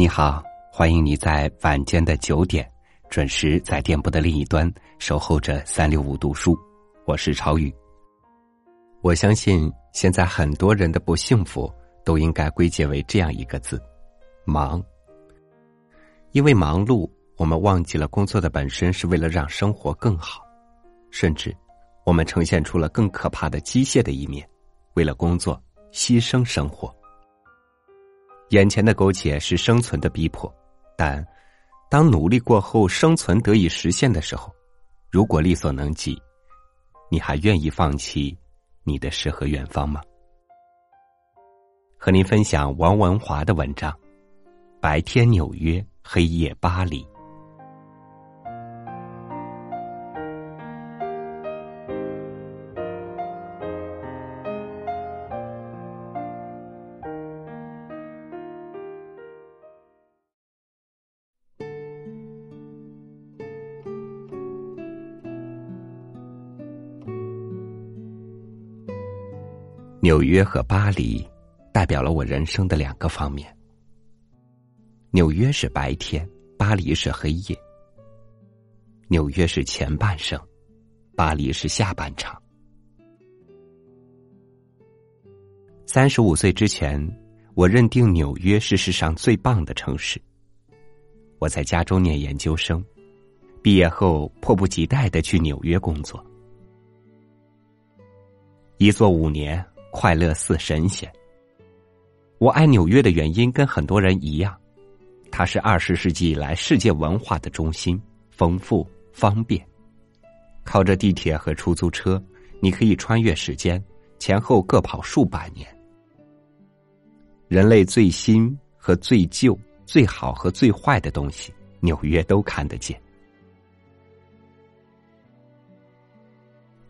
你好，欢迎你在晚间的九点准时在电波的另一端守候着三六五读书。我是超宇。我相信现在很多人的不幸福都应该归结为这样一个字：忙。因为忙碌，我们忘记了工作的本身是为了让生活更好，甚至我们呈现出了更可怕的机械的一面，为了工作牺牲生活。眼前的苟且是生存的逼迫，但当努力过后生存得以实现的时候，如果力所能及，你还愿意放弃你的诗和远方吗？和您分享王文华的文章：白天纽约，黑夜巴黎。纽约和巴黎，代表了我人生的两个方面。纽约是白天，巴黎是黑夜。纽约是前半生，巴黎是下半场。三十五岁之前，我认定纽约是世上最棒的城市。我在加州念研究生，毕业后迫不及待的去纽约工作，一做五年。快乐似神仙。我爱纽约的原因跟很多人一样，它是二十世纪以来世界文化的中心，丰富方便。靠着地铁和出租车，你可以穿越时间，前后各跑数百年。人类最新和最旧、最好和最坏的东西，纽约都看得见。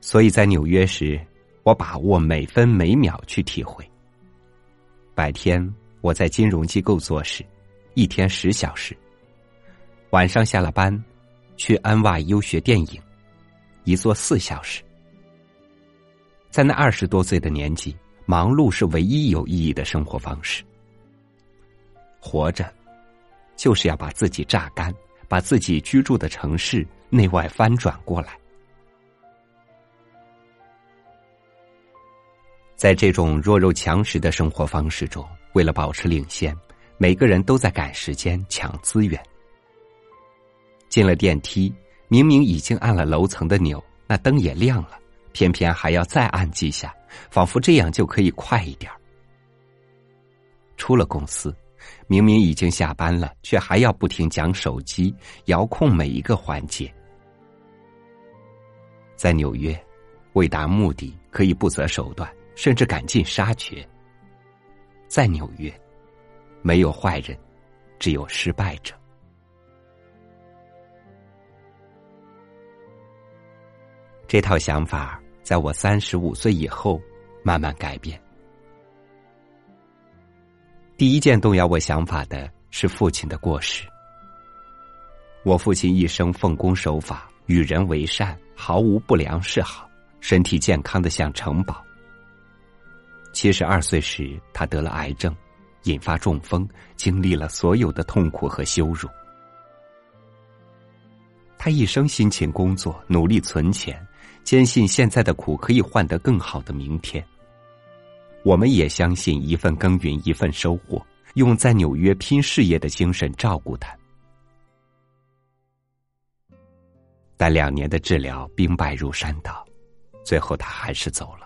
所以在纽约时。我把握每分每秒去体会。白天我在金融机构做事，一天十小时；晚上下了班，去 NYU 学电影，一坐四小时。在那二十多岁的年纪，忙碌是唯一有意义的生活方式。活着，就是要把自己榨干，把自己居住的城市内外翻转过来。在这种弱肉强食的生活方式中，为了保持领先，每个人都在赶时间、抢资源。进了电梯，明明已经按了楼层的钮，那灯也亮了，偏偏还要再按几下，仿佛这样就可以快一点出了公司，明明已经下班了，却还要不停讲手机，遥控每一个环节。在纽约，为达目的可以不择手段。甚至赶尽杀绝。在纽约，没有坏人，只有失败者。这套想法在我三十五岁以后慢慢改变。第一件动摇我想法的是父亲的过世。我父亲一生奉公守法，与人为善，毫无不良嗜好，身体健康的像城堡。七十二岁时，他得了癌症，引发中风，经历了所有的痛苦和羞辱。他一生辛勤工作，努力存钱，坚信现在的苦可以换得更好的明天。我们也相信一份耕耘一份收获，用在纽约拼事业的精神照顾他。但两年的治疗兵败如山倒，最后他还是走了。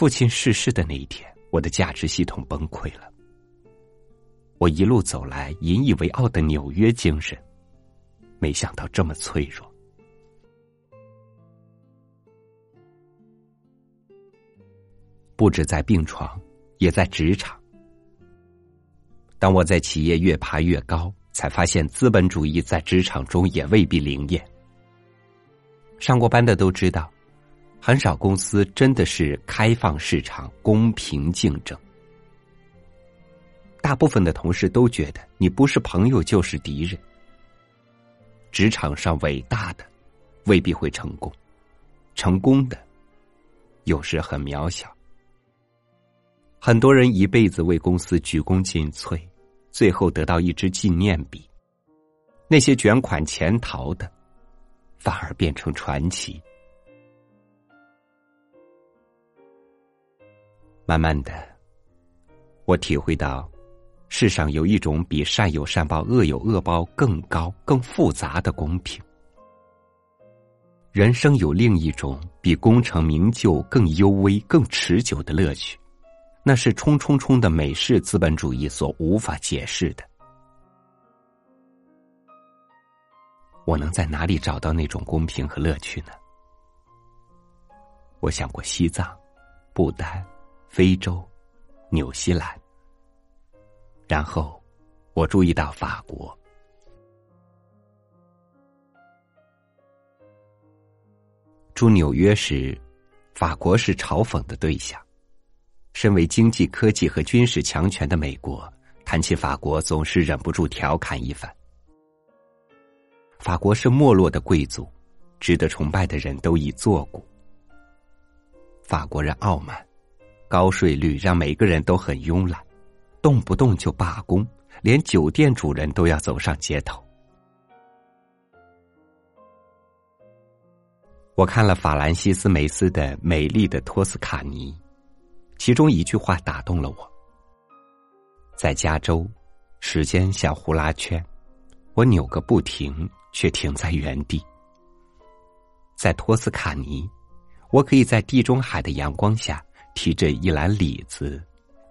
父亲逝世的那一天，我的价值系统崩溃了。我一路走来引以为傲的纽约精神，没想到这么脆弱。不止在病床，也在职场。当我在企业越爬越高，才发现资本主义在职场中也未必灵验。上过班的都知道。很少公司真的是开放市场、公平竞争。大部分的同事都觉得你不是朋友就是敌人。职场上伟大的未必会成功，成功的有时很渺小。很多人一辈子为公司鞠躬尽瘁，最后得到一支纪念笔；那些卷款潜逃的，反而变成传奇。慢慢的，我体会到，世上有一种比善有善报、恶有恶报更高、更复杂的公平。人生有另一种比功成名就更幽微、更持久的乐趣。那是冲冲冲的美式资本主义所无法解释的。我能在哪里找到那种公平和乐趣呢？我想过西藏、不丹、非洲、纽西兰，然后我注意到法国。住纽约时，法国是嘲讽的对象。身为经济、科技和军事强权的美国，谈起法国总是忍不住调侃一番。法国是没落的贵族，值得崇拜的人都已作古。法国人傲慢，高税率让每个人都很慵懒，动不动就罢工，连酒店主人都要走上街头。我看了法兰西斯·梅斯的《美丽的托斯卡尼》。其中一句话打动了我。在加州，时间像呼啦圈，我扭个不停，却停在原地。在托斯卡尼，我可以在地中海的阳光下提着一篮李子，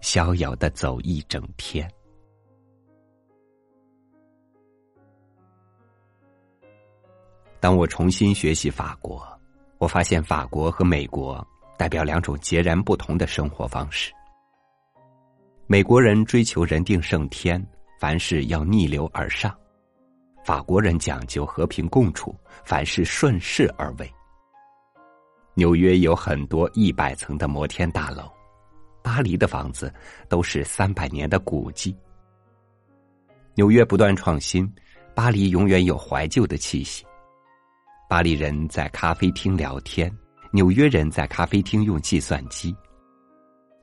逍遥的走一整天。当我重新学习法国，我发现法国和美国。代表两种截然不同的生活方式。美国人追求人定胜天，凡事要逆流而上；法国人讲究和平共处，凡事顺势而为。纽约有很多一百层的摩天大楼，巴黎的房子都是三百年的古迹。纽约不断创新，巴黎永远有怀旧的气息。巴黎人在咖啡厅聊天。纽约人在咖啡厅用计算机。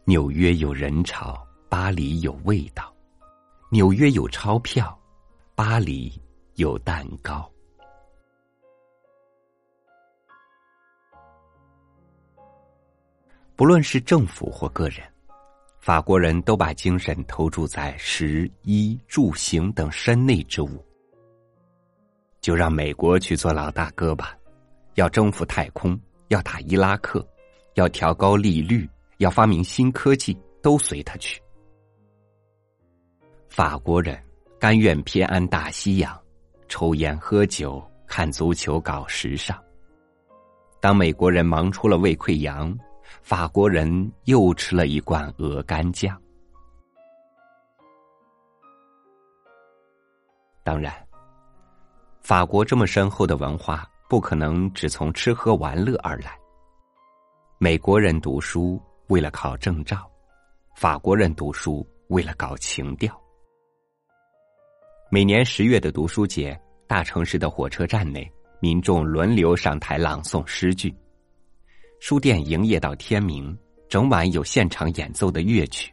纽约有人潮，巴黎有味道；纽约有钞票，巴黎有蛋糕。不论是政府或个人，法国人都把精神投注在食衣住行等身内之物。就让美国去做老大哥吧，要征服太空。要打伊拉克，要调高利率，要发明新科技，都随他去。法国人甘愿偏安大西洋，抽烟喝酒，看足球，搞时尚。当美国人忙出了胃溃疡，法国人又吃了一罐鹅肝酱。当然，法国这么深厚的文化。不可能只从吃喝玩乐而来。美国人读书为了考证照，法国人读书为了搞情调。每年十月的读书节，大城市的火车站内，民众轮流上台朗诵诗句。书店营业到天明，整晚有现场演奏的乐曲。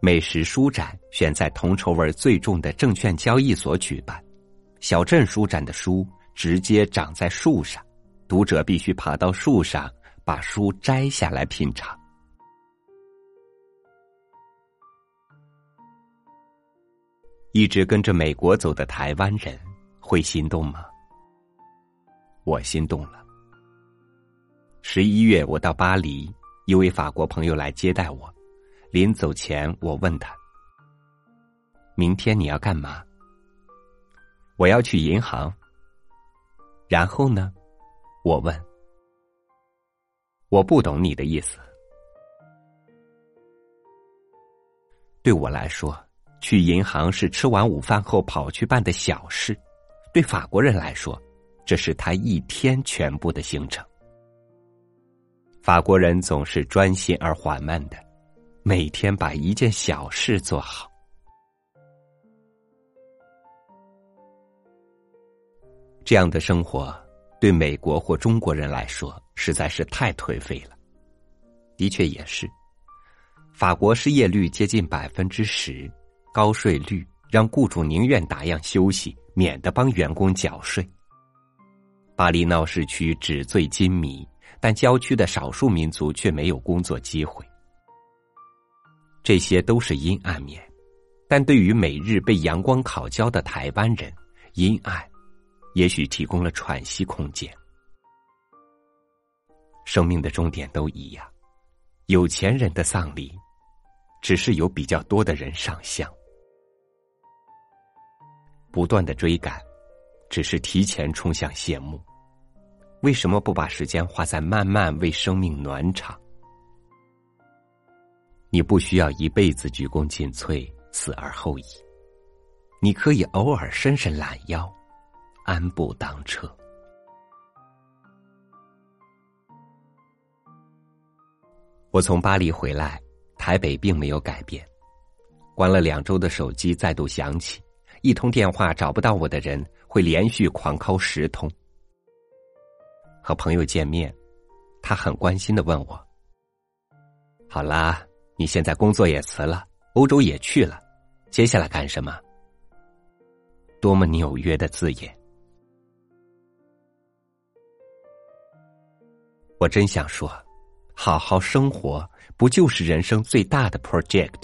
美食书展选在铜臭味最重的证券交易所举办。小镇书展的书。直接长在树上，读者必须爬到树上把书摘下来品尝。一直跟着美国走的台湾人会心动吗？我心动了。十一月我到巴黎，一位法国朋友来接待我。临走前，我问他：“明天你要干嘛？”我要去银行。然后呢？我问。我不懂你的意思。对我来说，去银行是吃完午饭后跑去办的小事；对法国人来说，这是他一天全部的行程。法国人总是专心而缓慢的，每天把一件小事做好。这样的生活，对美国或中国人来说实在是太颓废了。的确也是，法国失业率接近百分之十，高税率让雇主宁愿打烊休息，免得帮员工缴税。巴黎闹市区纸醉金迷，但郊区的少数民族却没有工作机会。这些都是阴暗面，但对于每日被阳光烤焦的台湾人，阴暗也许提供了喘息空间。生命的终点都一样，有钱人的丧礼，只是有比较多的人上香。不断的追赶，只是提前冲向谢幕。为什么不把时间花在慢慢为生命暖场？你不需要一辈子鞠躬尽瘁，死而后已。你可以偶尔伸伸懒腰，安步当车。我从巴黎回来，台北并没有改变。关了两周的手机再度响起，一通电话找不到我的人会连续狂敲十通。和朋友见面，他很关心的问我：“好啦，你现在工作也辞了，欧洲也去了，接下来干什么？”多么纽约的字眼！我真想说，好好生活不就是人生最大的 project？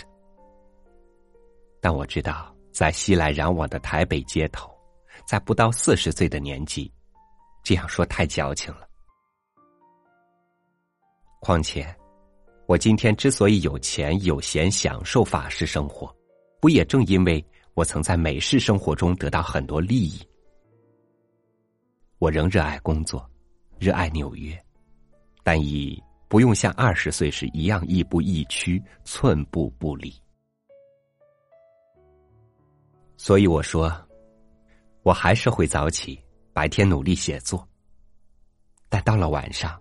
但我知道，在熙来攘往的台北街头，在不到四十岁的年纪。这样说太矫情了。况且，我今天之所以有钱有闲享受法式生活，不也正因为我曾在美式生活中得到很多利益？我仍热爱工作，热爱纽约，但已不用像二十岁时一样亦步亦趋、寸步不离。所以我说，我还是会早起。白天努力写作，但到了晚上，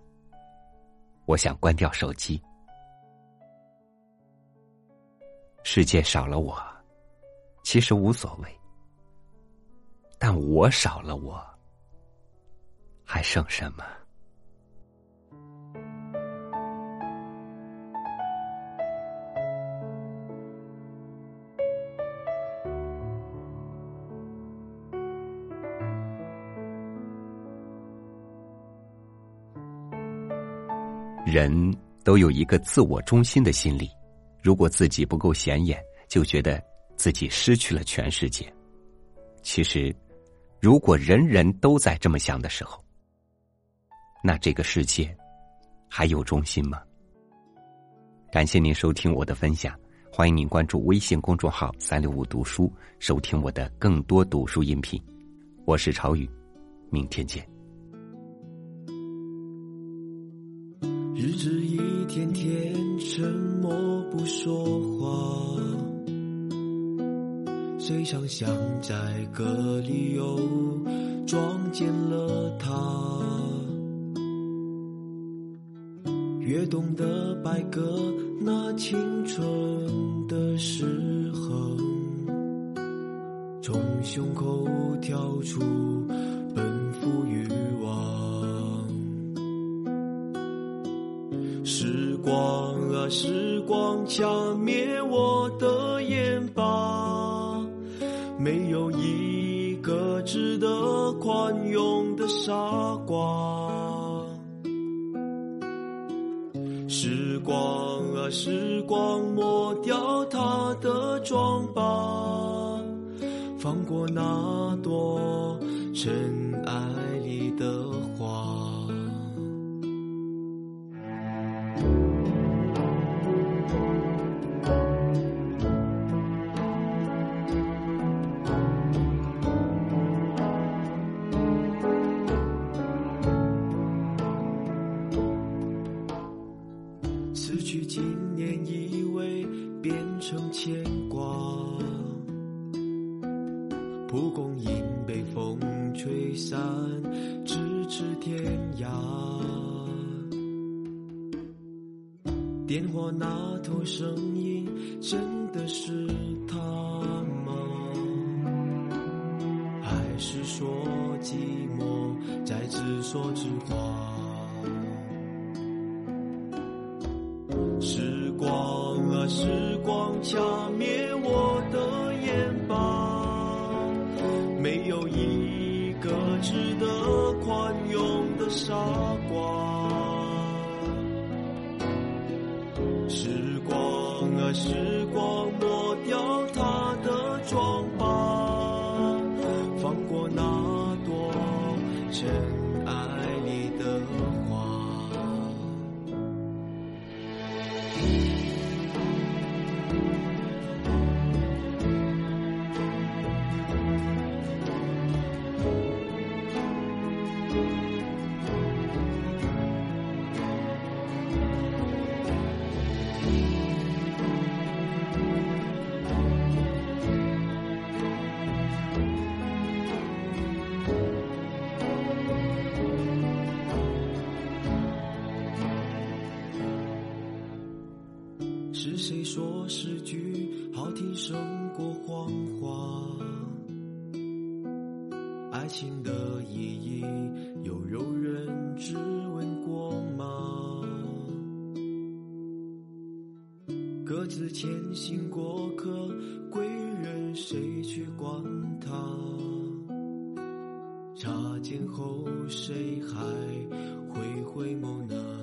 我想关掉手机。世界少了我，其实无所谓；但我少了我，还剩什么？人都有一个自我中心的心理，如果自己不够显眼，就觉得自己失去了全世界。其实，如果人人都在这么想的时候，那这个世界还有中心吗？感谢您收听我的分享，欢迎您关注微信公众号“三六五读书”，收听我的更多读书音频。我是朝雨，明天见。谁想想在歌里又撞见了他，跃动的白鸽那青春的诗痕，从胸口跳出。奔赴欲望时光啊，时光掐灭我的眼吧，没有一个值得宽容的傻瓜。时光啊，时光抹掉他的妆吧，放过那朵尘埃里的花。蒲公英被风吹散，咫尺天涯。电话那头声音，真的是他吗？还是说寂寞在自说自话？时光啊。时光掐灭我的眼，没有一个值得宽容的傻瓜。时光啊，时光，胜过谎话？爱情的意义，有有人质问过吗？各自前行过客，归人谁去管他？擦肩后，谁还会回眸呢？